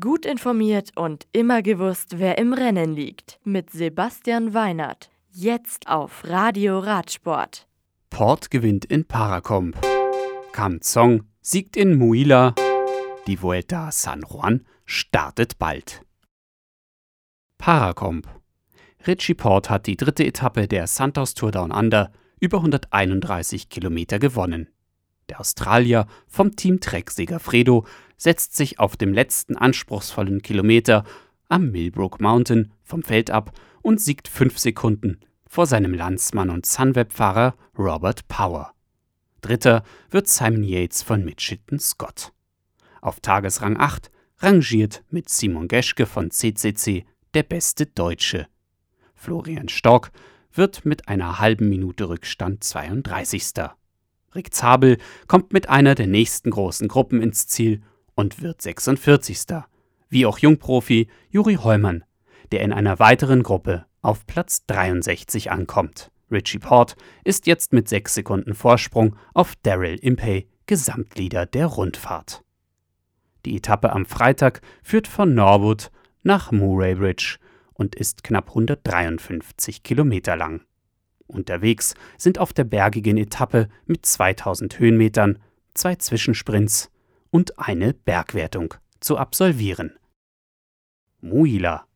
Gut informiert und immer gewusst, wer im Rennen liegt. Mit Sebastian Weinert. Jetzt auf Radio Radsport. Port gewinnt in Paracomp. Kam Zong siegt in Muila. Die Vuelta San Juan startet bald. Paracomp. Richie Port hat die dritte Etappe der Santos Tour Down Under über 131 Kilometer gewonnen. Der Australier vom Team Trek Segafredo setzt sich auf dem letzten anspruchsvollen Kilometer am Millbrook Mountain vom Feld ab und siegt fünf Sekunden vor seinem Landsmann und Sunweb-Fahrer Robert Power. Dritter wird Simon Yates von Mitchelton Scott. Auf Tagesrang 8 rangiert mit Simon Geschke von CCC der beste Deutsche. Florian Stork wird mit einer halben Minute Rückstand 32. Rick Zabel kommt mit einer der nächsten großen Gruppen ins Ziel und wird 46. Wie auch Jungprofi Juri Heumann, der in einer weiteren Gruppe auf Platz 63 ankommt. Richie Port ist jetzt mit 6 Sekunden Vorsprung auf Daryl Impey, Gesamtleader der Rundfahrt. Die Etappe am Freitag führt von Norwood nach Murray Bridge und ist knapp 153 Kilometer lang. Unterwegs sind auf der bergigen Etappe mit 2000 Höhenmetern zwei Zwischensprints und eine Bergwertung zu absolvieren. Muila.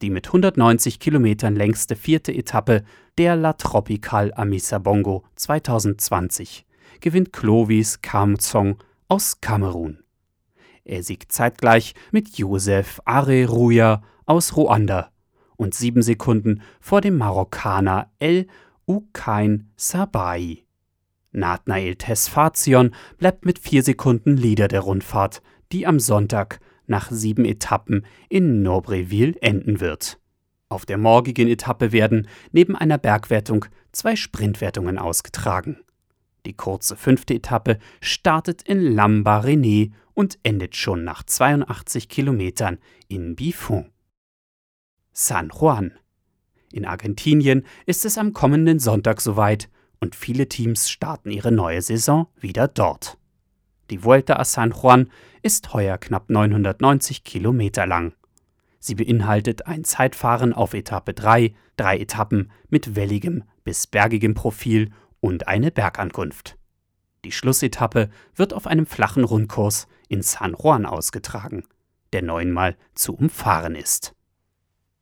Die mit 190 Kilometern längste vierte Etappe der La Tropical Amissa Bongo 2020 gewinnt Clovis Kamzong aus Kamerun. Er siegt zeitgleich mit Josef Areruya aus Ruanda und sieben Sekunden vor dem Marokkaner El Ukain Sabai. Nathnael Tesfazion bleibt mit vier Sekunden Leader der Rundfahrt, die am Sonntag nach sieben Etappen in Nobreville enden wird. Auf der morgigen Etappe werden neben einer Bergwertung zwei Sprintwertungen ausgetragen. Die kurze fünfte Etappe startet in Lambaréné und endet schon nach 82 Kilometern in Bifon. San Juan. In Argentinien ist es am kommenden Sonntag soweit und viele Teams starten ihre neue Saison wieder dort. Die Vuelta a San Juan ist heuer knapp 990 Kilometer lang. Sie beinhaltet ein Zeitfahren auf Etappe 3, drei Etappen mit welligem bis bergigem Profil und eine Bergankunft. Die Schlussetappe wird auf einem flachen Rundkurs in San Juan ausgetragen, der neunmal zu umfahren ist.